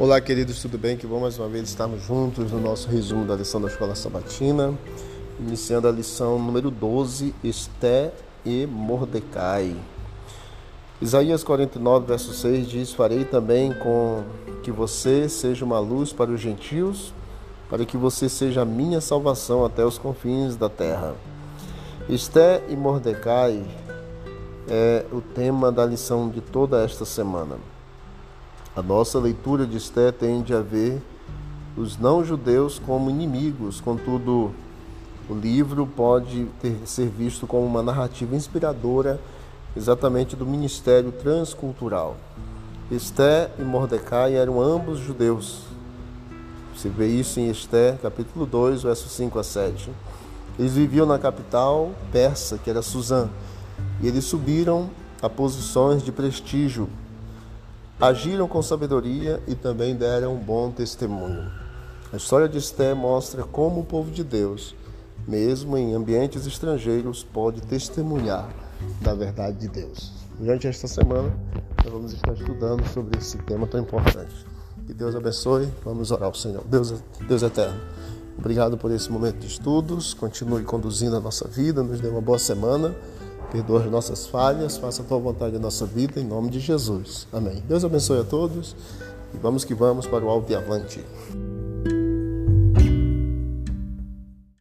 Olá, queridos, tudo bem? Que bom mais uma vez estarmos juntos no nosso resumo da lição da Escola Sabatina, iniciando a lição número 12, Esté e Mordecai. Isaías 49, verso 6 diz: Farei também com que você seja uma luz para os gentios, para que você seja a minha salvação até os confins da terra. Esté e Mordecai é o tema da lição de toda esta semana. A nossa leitura de Esté tende a ver os não-judeus como inimigos, contudo, o livro pode ter, ser visto como uma narrativa inspiradora exatamente do ministério transcultural. Esté e Mordecai eram ambos judeus. Você vê isso em Esté, capítulo 2, versos 5 a 7. Eles viviam na capital persa, que era Suzã, e eles subiram a posições de prestígio. Agiram com sabedoria e também deram um bom testemunho. A história de Esté mostra como o povo de Deus, mesmo em ambientes estrangeiros, pode testemunhar da verdade de Deus. Durante esta semana, nós vamos estar estudando sobre esse tema tão importante. Que Deus abençoe. Vamos orar ao Senhor. Deus, Deus eterno. Obrigado por esse momento de estudos. Continue conduzindo a nossa vida. Nos dê uma boa semana. Perdoa as nossas falhas, faça a tua vontade na nossa vida, em nome de Jesus. Amém. Deus abençoe a todos e vamos que vamos para o alto e avante.